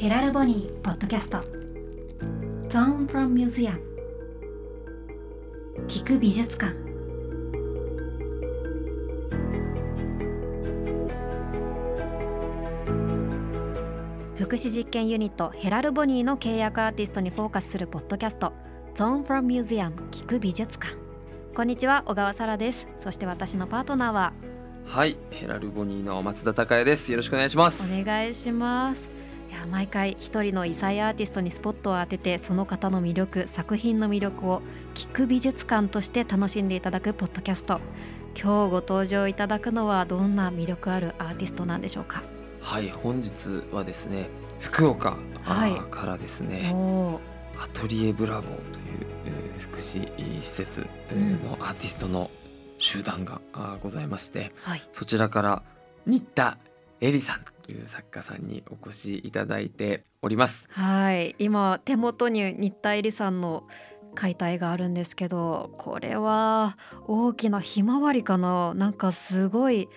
ヘラルボニーポッドキャスト。Zone from Museum 聞く美術館。福祉実験ユニットヘラルボニーの契約アーティストにフォーカスするポッドキャスト。Zone from Museum 聞く美術館。こんにちは小川沙羅です。そして私のパートナーは。はいヘラルボニーの松田孝也です。よろしくお願いします。お願いしますいや毎回一人の異彩アーティストにスポットを当ててその方の魅力作品の魅力を聞く美術館として楽しんでいただくポッドキャスト。今日ご登場いただくのはどんな魅力あるアーティストなんでしょうか？はい本日はですね福岡、からですね。おー。アトリエブラボーという、えー福祉施設、えーのアーティストの集団がございましてはい。そちらから新田恵里さんという作家さんにお越しいただいております。はい。今手元に新田絵里さんの描いた絵があるんですけどこれは大きなひまわりかな。なんかすごい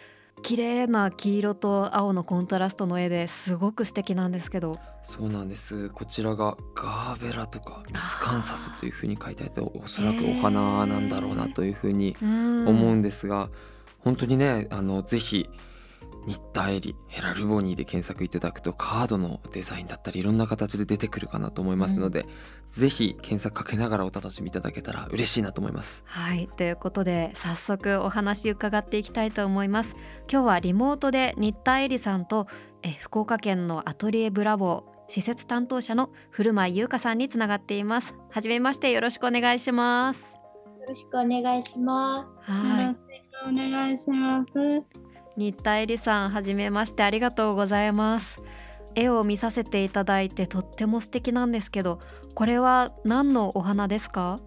綺麗な黄色と青のコントラストの絵ですごく素敵なんですけど。そうなんです。こちらがガーベラとかミスカンサスというふうに書いてあっておそらくお花なんだろうなというふうにうん。思うんですが、本当にねあのぜひ新田エリヘラルボニーで検索いただくとカードのデザインだったりいろんな形で出てくるかなと思いますので、ぜひ検索かけながらお楽しみいただけたら嬉しいなと思います。はい。ということで早速お話伺っていきたいと思います。今日はリモートで新田絵里さんとえ福岡県のアトリエブラボー施設担当者の古舞優香さんにつながっています。はじめましてよろしくお願いします。よろしくお願いしまはよろしくお願いします。い新田絵里さんはじめましてありがとうございます。絵を見させていただいてとっても素敵なんですけどこれは何のお花ですか？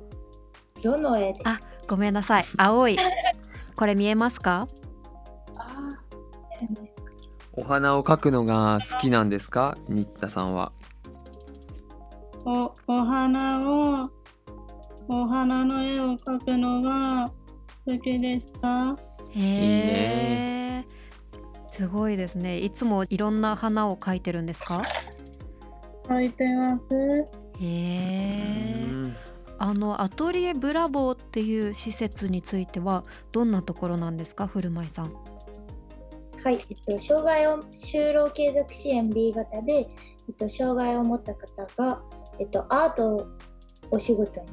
す。どの絵ですあごめんなさい。青い。これ見えますか？あお花を描くのが好きなんですか？新田さんは。おお花をお花の絵を描くのが好きですか？へいいえすごいですね。いつもいろんな花を描いてるんですか？描いてます。へえ。うんあのアトリエブラボーっていう施設についてはどんなところなんですか？古舞さん。はい、えっと、障害を就労継続支援 B 型で、えっと、障害を持った方が、えっと、アートをお仕事に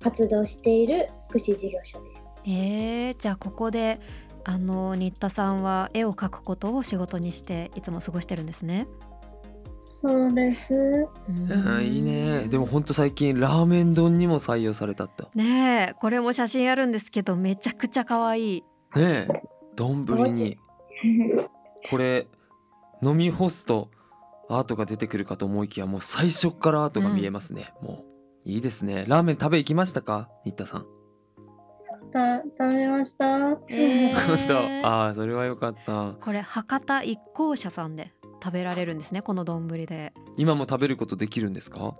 活動している福祉事業所です。へえ。じゃあここであの新田さんは絵を描くことを仕事にしていつも過ごしてるんですね。そうです。うんいいね。でもほんと最近ラーメン丼にも採用されたと。ねえこれも写真あるんですけどめちゃくちゃ可愛い。ねえ丼に。これ飲み干すとアートが出てくるかと思いきやもう最初からアートが見えますね、もういいですね。ラーメン食べ行きましたか？新田さんた食べました？えー。本当ああそれは良かった。これ博多一行社さんで食べられるんですねこの丼で。今も食べることできるんですか？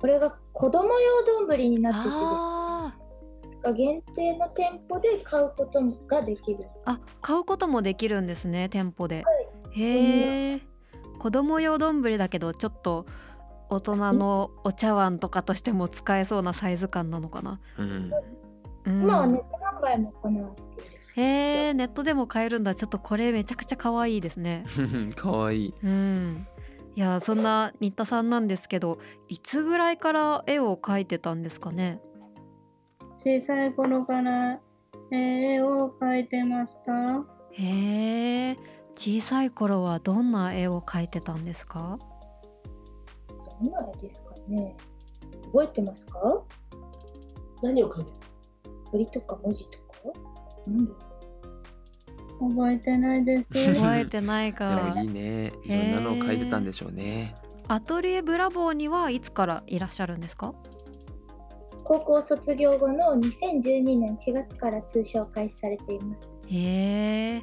これが子供用丼になってあてですか限定の店舗で買うことができる。ーあ買うこともできるんですね店舗で、へえ子供用丼だけどちょっと大人のお茶碗とかとしても使えそうなサイズ感なのかな、うんうん、今はネット販売も行っている。へえネットでも買えるんだ。ちょっとこれめちゃくちゃ可愛いですね。かわい。いうん。いやそんな新田さんなんですけどいつぐらいから絵を描いてたんですかね？小さい頃から絵を描いてました。へえ小さい頃はどんな絵を描いてたんですか？どんな絵ですかね。覚えてますか？何を描いて鳥とか文字とか？なんだろ覚えてないです。覚えてないでか もいいね。いろんなのを書いてたんでしょうね。アトリエブラボーにはいつからいらっしゃるんですか？う高校卒業後の2012年4月から通称開始されています。へえ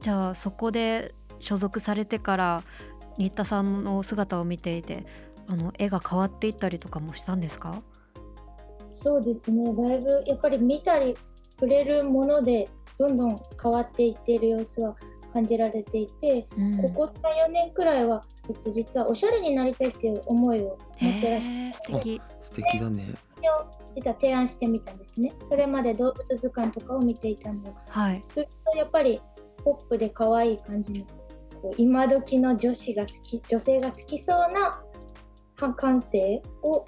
じゃあそこで所属されてから新田さんの姿を見ていてあの絵が変わっていったりとかもしたんですか？そうですね。だいぶやっぱり見たり触れるものでどんどん変わっていっている様子は感じられていて、うん。ここ34年くらいは、えっと、実はおしゃれになりたいっていう思いを持ってらっしゃへー素敵。素敵だね。実は提案してみたんですね。それまで動物図鑑とかを見ていたの。をはい。するとやっぱりポップで可愛い感じのこう今時の女子が好き女性が好きそうなは感性を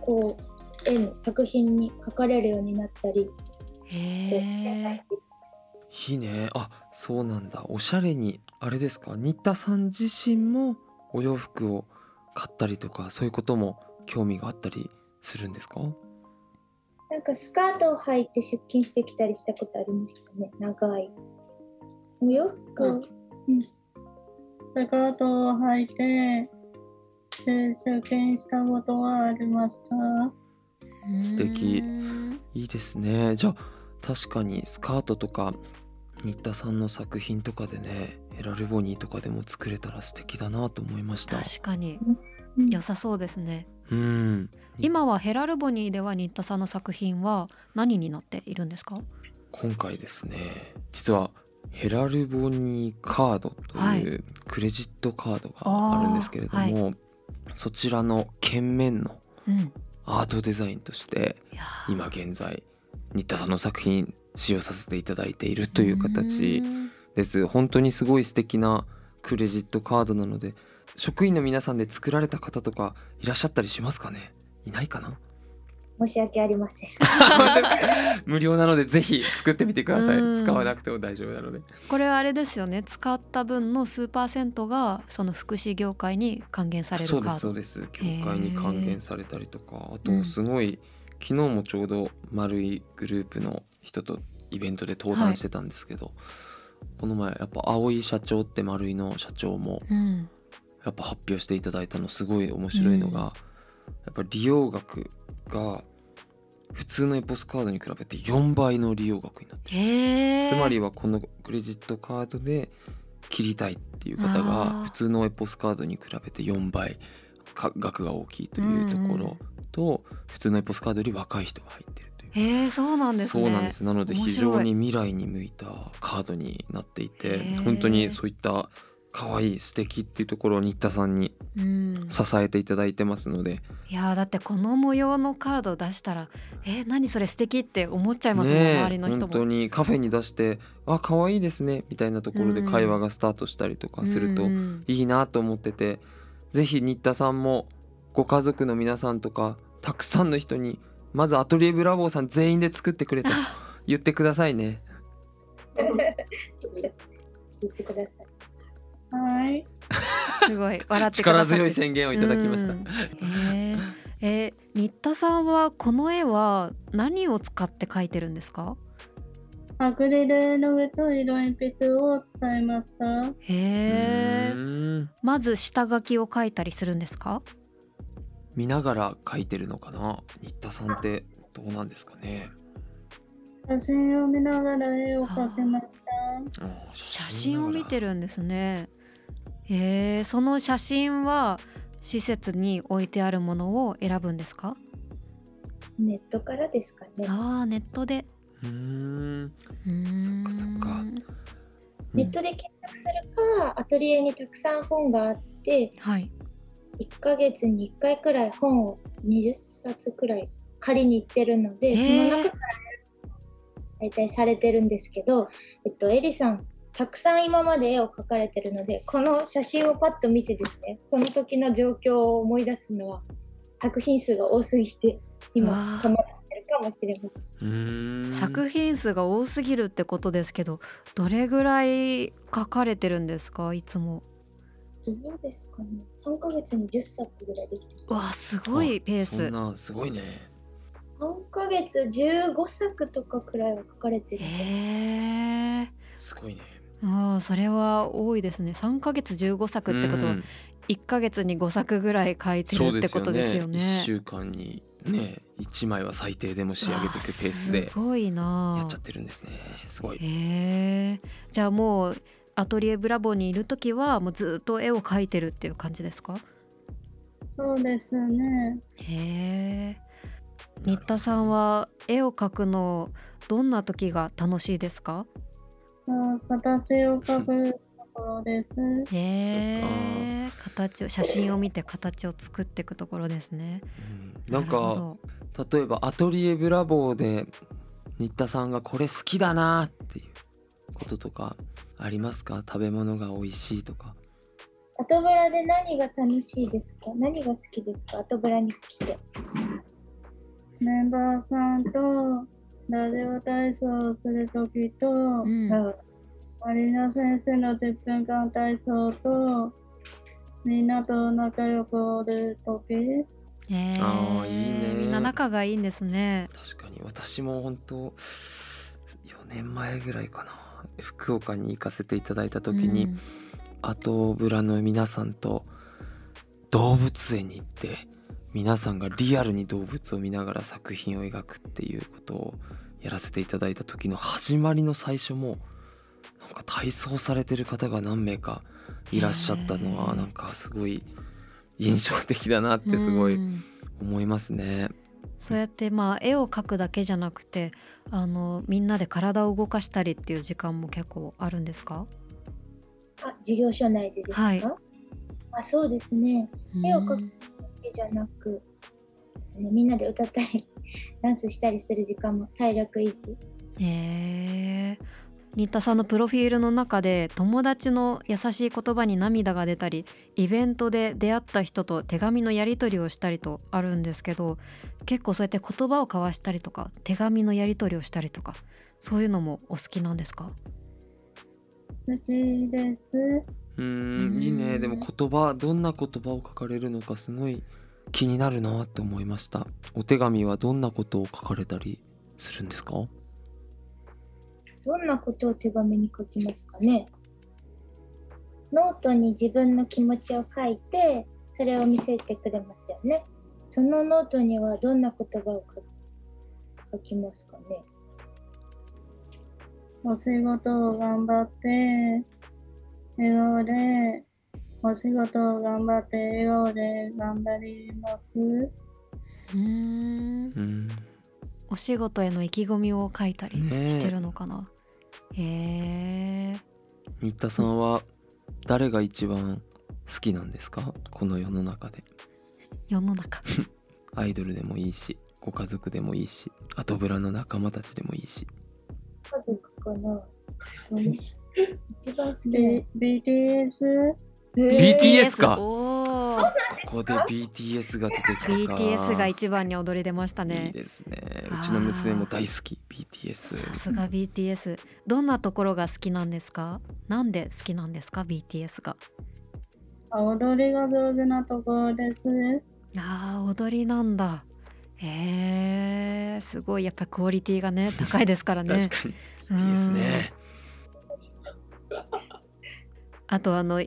こう絵の作品に描かれるようになったり、えいいね。あそうなんだ。おしゃれにあれですか？新田さん自身もお洋服を買ったりとかそういうことも興味があったりするんですか？なんかスカートを履いて出勤してきたりしたことありましたね。長い。お洋服？をスカートを履いて出勤したことはありました。素敵。うん。いいですね。じゃあ確かにスカートとか新田さんの作品とかでねヘラルボニーとかでも作れたら素敵だなと思いました。確かに。うん。良さそうですね。うん。今はヘラルボニーでは新田さんの作品は何になっているんですか？今回ですね。実はヘラルボニーカードとはい。いうクレジットカードがあるんですけれども、そちらの鍵面のうんアートデザインとして今現在新田さんの作品使用させていただいているという形うん。です。本当にすごい素敵なクレジットカードなので職員の皆さんで作られた方とかいらっしゃったりしますかね？いないかな？申し訳ありません。無料なのでぜひ作ってみてください。うん。使わなくても大丈夫なので。これはあれですよね。使った分の数パーセントがその福祉業界に還元されるカそうですそうです。協会に還元されたりとか。あうんとすごい、昨日もちょうど丸いグループの人とイベントで登壇してたんですけど、この前やっぱ青井社長って丸いの社長もうん。やっぱ発表していただいたのすごい面白いのが、うん。やっぱ利用額が普通のエポスカードに比べて4倍の利用額になってるへえつまりはこのクレジットカードで切りたいっていう方が普通のエポスカードに比べて4倍か額が大きいというところと、普通のエポスカードより若い人が入ってるという。そうなんですね。そうなんです。なので非常に未来に向いたカードになっていて本当にそういった可愛い素敵っていうところを新田さんにうん支えていただいてますので、いやーだってこの模様のカード出したらえー何それ素敵って思っちゃいますもん、ねえ周りの人本当も。にカフェに出して「あ可愛いですね」みたいなところで会話がスタートしたりとかするとうんうんいいなと思ってて、ぜひ新田さんもご家族の皆さんとかたくさんの人にまずアトリエブラボーさん全員で作ってくれと言ってくださいね。言ってください。はい。すごい笑ってくださって力強い宣言をいただきました。うんえーえー新田さんはこの絵は何を使って描いてるんですか？アクリル絵の具と色鉛筆を使いました。へえまず下書きを描いたりするんですか？見ながら描いてるのかな？新田さんってどうなんですかね？写真を見ながら絵を描きました。うん写真を見てる。るんですねへえその写真は施設に置いてあるものを選ぶんですか？ネットからですかね。あーネットで。うーん。うーん。そっかそっか。ネットで検索するか、アトリエにたくさん本があって、はい。1ヶ月に1回くらい本を20冊くらい借りに行ってるので、へー。その中から大体されてるんですけど、えっと、エリさん、たくさん今まで絵を描かれてるので、この写真をパッと見てですね、その時の状況を思い出すのは、作品数が多すぎて、今うわー、止まってるかもしれません。作品数が多すぎるってことですけどどれぐらい描かれてるんですか？いつもどうですかね ?3 ヶ月に10作ぐらいできてうわすごいペースあそんなすごいね。3ヶ月15作とかくらいは書かれてるへえすごいね。あーそれは多いですね。3ヶ月15作ってことはうん。1ヶ月に5作ぐらい書いてるってことですよね。一週間にね一枚は最低でも仕上げていくペースでわあすごいなやっちゃってるんですね。すごい。へえ。じゃあもうアトリエブラボーにいる時はもうずっと絵を描いてるっていう感じですか？そうですね。へえ。新田さんは絵を描くのどんな時が楽しいですか？あ形を描くころです。へえ。形を写真を見て形を作っていくところですね。うん。なんかど例えばアトリエブラボーで新田さんがこれ好きだなっていうこととかありますか？食べ物が美味しいとか。後ブラで何が楽しいですか？何が好きですか？後ブラに来て。メンバーさんとラジオ体操をするときと、うん。あマリナ先生の10分間体操と、みんなと仲良くおるとき、へえあーいいね。みんな仲がいいんですね。確かに私も本当4年前ぐらいかな。福岡に行かせていただいた時に、うん。後ブラの皆さんと動物園に行って皆さんがリアルに動物を見ながら作品を描くっていうことをやらせていただいた時の始まりの最初もなんか体操されてる方が何名かいらっしゃったのはなんかすごい印象的だなってすごいうん思いますね。そうやってまあ絵を描くだけじゃなくてあのみんなで体を動かしたりっていう時間も結構あるんですか？あ、事業所内でですか、はいあそうですね。絵を描くけじゃなくですね、みんなで歌ったり、ダンスしたりする時間も体力維持。へえ新田さんのプロフィールの中で友達の優しい言葉に涙が出たりイベントで出会った人と手紙のやり取りをしたりとあるんですけど結構そうやって言葉を交わしたりとか手紙のやり取りをしたりとかそういうのもお好きなんですか？うーんいいね。でも言葉どんな言葉を書かれるのかすごい気になるなって思いました。お手紙はどんなことを書かれたりするんですか？どんなことを手紙に書きますかね？ノートに自分の気持ちを書いて、それを見せてくれますよね。そのノートにはどんな言葉を書書きますかね？お仕事を頑張って、笑顔で、お仕事を頑張って、笑顔で頑張ります？うーん。うん。お仕事への意気込みを書いたりしてるのかな、へえ新田さんは誰が一番好きなんですか？この世の中で。世の中。アイドルでもいいしご家族でもいいし後ブラの仲間たちでもいいし。家族かな？一番好き。BTS、BTS か。ここで BTS が出てきたか。BTS が一番に踊り出ましたいいねですね。あーうちの娘も大好き BTS さすが BTS どんなところが好きなんですか？なんで好きなんですか？BTS が。踊りが上手なところです。あー踊りなんだ。へえすごい。やっぱクオリティがね高いですからね。確かに。うんいいですねあとあの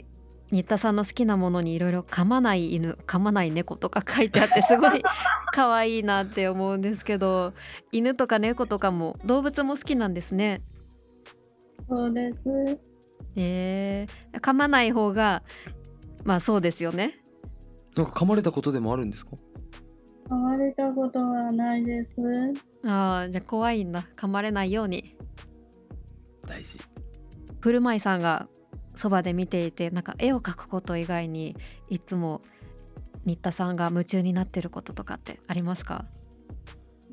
新田さんの好きなものにいろいろ噛まない犬噛まない猫とか書いてあってすごい 可愛いなって思うんですけど犬とか猫とかも動物も好きなんですね。そうです。えー、噛まない方がまあそうですよね。なんか噛まれたことでもあるんですか？噛まれたことはないです。あーじゃあ怖いんだ。噛まれないように。大事。古舞さんがそばで見ていてなんか絵を描くこと以外にいつも新田さんが夢中になってることとかってありますか？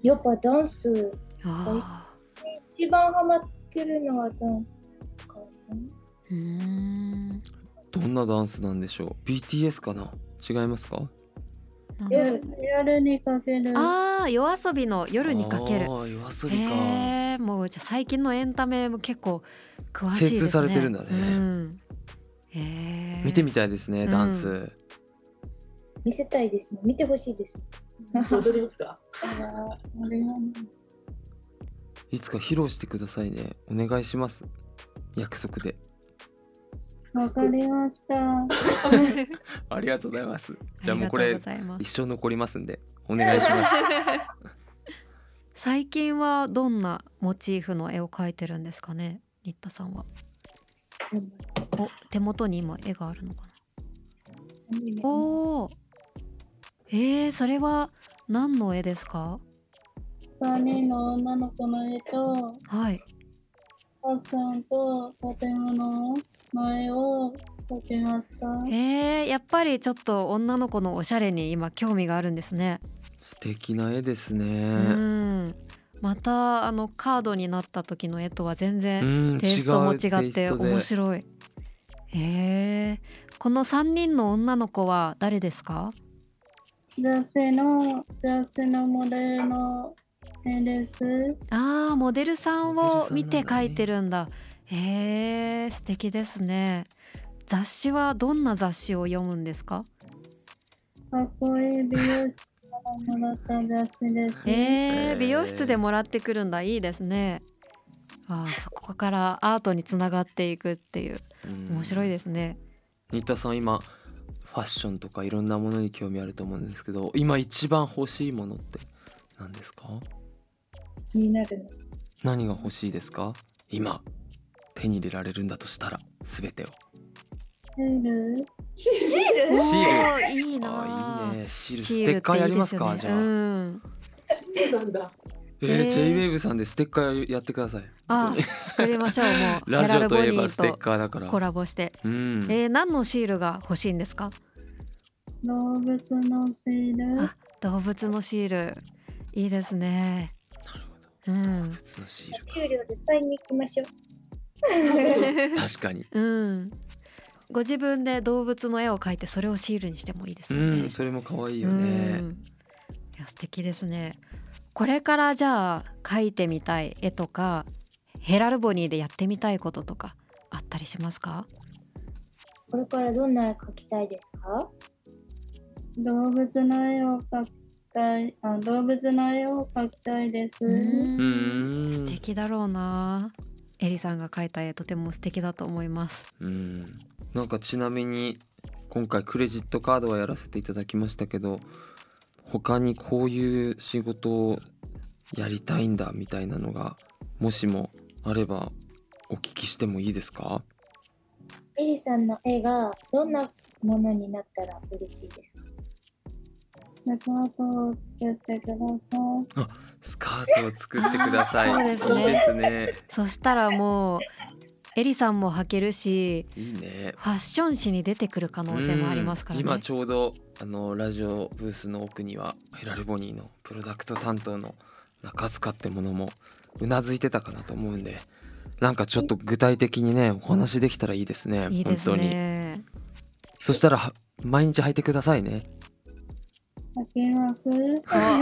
やっぱダンス、あ一番ハマってるのはダンスかな。ーうーん。どんなダンスなんでしょう？BTS かな？違いますか？夜夜にかける。あー夜遊びの夜にかける。あー夜遊びか、へえもうじゃあ最近のエンタメも結構詳しいですね。精通されてるんだね。うん、へえ見てみたいですねうん。ダンス、見せたいですね。見てほしいです。踊りますか？いつか披露してくださいね。お願いします。約束でわかりました。ありがとうございます。じゃあもうこれ一生残りますんでお願いします。最近はどんなモチーフの絵を描いてるんですかね？新田さんは。お手元に今絵があるのかな？おー。えー、それは何の絵ですか？3人の女の子の絵と、はい。ファッションと建物の絵を描きました。えー、やっぱりちょっと女の子のおしゃれに今興味があるんですね。素敵な絵ですうね。ん。またあのカードになった時の絵とは全う然ん、テイストも違って面白い。えー、この3人の女の子は誰ですか？雑誌の雑誌のモデルの絵です。あーモデルさんを見てモデルさんなんだね描いてるんだ。へえ素敵ですね。雑誌はどんな雑誌を読むんですか？かっこいい美容師からもらった雑誌です。えへーー、美容室でもらってくるんだいいですね。あーそこからアートにつながっていくっていううん面白いですね。新田さん今ファッションとかいろんなものに興味あると思うんですけど今一番欲しいものって何ですか？気になるの。何が欲しいですか？今手に入れられるんだとしたら全てを。シール？シール？シール。いいなあいいね。シールシステッカーやりますか？ねじゃあ、うん、そうなんだ。えー、えー。JWAVE さんでステッカーやってください。あ作りましょう。もう ラジオといえばステッカーだから。コラボして、うん。えー、何のシールが欲しいんですか？動物のシール。あ動物のシール。いいですね。なるほうど動ん物のシール給料で買いに行きましょう。確かに。うん。ご自分で動物の絵を描いてそれをシールにしてもいいですね。んそれも可愛いようねん。いや素敵ですね。これからじゃあ描いてみたい絵とかヘラルボニーでやってみたいこととかあったりしますか？これからどんな絵描きたいですか？動物の絵を描きたいあ動物の絵を描きたいです。素敵だろうなエリさんが描いた絵とても素敵だと思います。うん。なんかちなみに今回クレジットカードはやらせていただきましたけど他にこういう仕事をやりたいんだみたいなのがもしもあればお聞きしてもいいですか？エリさんの絵がどんなものになったら嬉しいですか？ススカートを作ってください。そうですね。いいですね。そしたらもうエリさんも履けるしいいね。ファッション誌に出てくる可能性もありますからね。うん。今ちょうどあのラジオブースの奥にはヘラルボニーのプロダクト担当の中塚ってものもうなずいてたかなと思うんでなんかちょっと具体的にねお話できたらいいですねいいです本当に。ねそしたらは毎日履いてくださいね描きます。あ。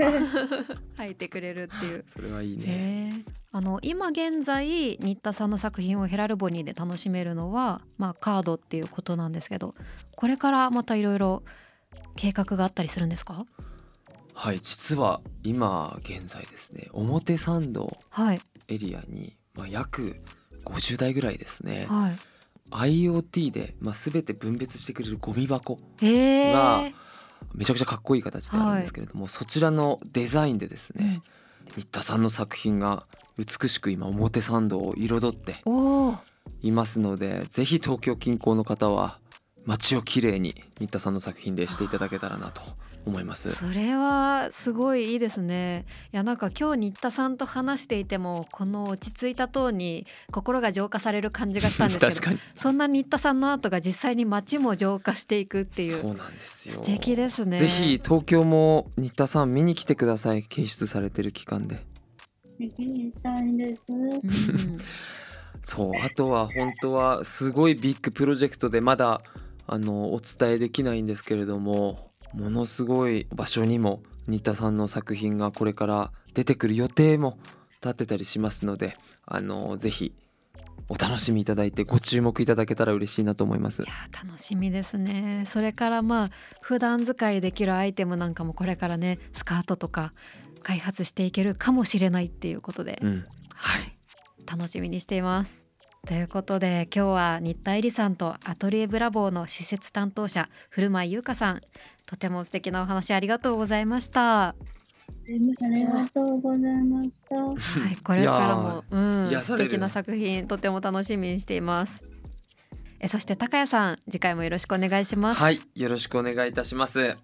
履いてくれるっていう。それはいいね。あの今現在新田さんの作品をヘラルボニーで楽しめるのは、まあ、カードっていうことなんですけどこれからまたいろいろ計画があったりするんですか？はい実は今現在ですね表参道はい。エリアに、まあ、約50台ぐらいですねはい。IoT で、まあ、全て分別してくれるゴミ箱へえ。がめちゃくちゃかっこいい形であるんですけれども、そちらのデザインでですね、新田さんの作品が美しく今表参道を彩っていますのでぜひ東京近郊の方は街をきれいに新田さんの作品でしていただけたらなと思います。それはすごいいいですね。いやなんか今日新田さんと話していてもこの落ち着いたトーンに心が浄化される感じがしたんですけど 確かに。そんな新田さんのアートが実際に街も浄化していくっていそううなんですよ。素敵ですね。ぜひ東京も新田さん見に来てください。検出されてる期間で。行きたいです。うん。そうあとは本当はすごいビッグプロジェクトでまだあのお伝えできないんですけれどもものすごい場所にも新田さんの作品がこれから出てくる予定も立ってたりしますのであのぜひお楽しみいただいてご注目いただけたら嬉しいなと思います。い。やー楽しみですね。それからまあ普段使いできるアイテムなんかもこれからねスカートとか開発していけるかもしれないっていうことで、うん、はい。楽しみにしていますということで今日は新田絵里さんとアトリエブラボーの施設担当者古舞優香さんとても素敵なお話ありがとうございました、ありがとうございました。はい、これからも、うん、素敵な作品とても楽しみにしていますえそして高谷さん次回もよろしくお願いしますはい、よろしくお願いいたします。え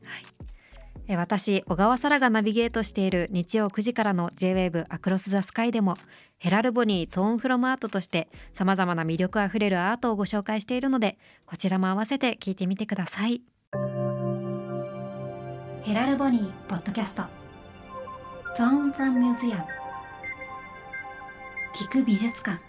私小川沙羅がナビゲートしている日曜9時からの J-WAVE アクロス・ザ・スカイでもヘラルボニートーンフロムアートとしてさまざまな魅力あふれるアートをご紹介しているのでこちらも合わせて聞いてみてください。ヘラルボニーポッドキャスト。トーンフロムミュージアム。聞く美術館。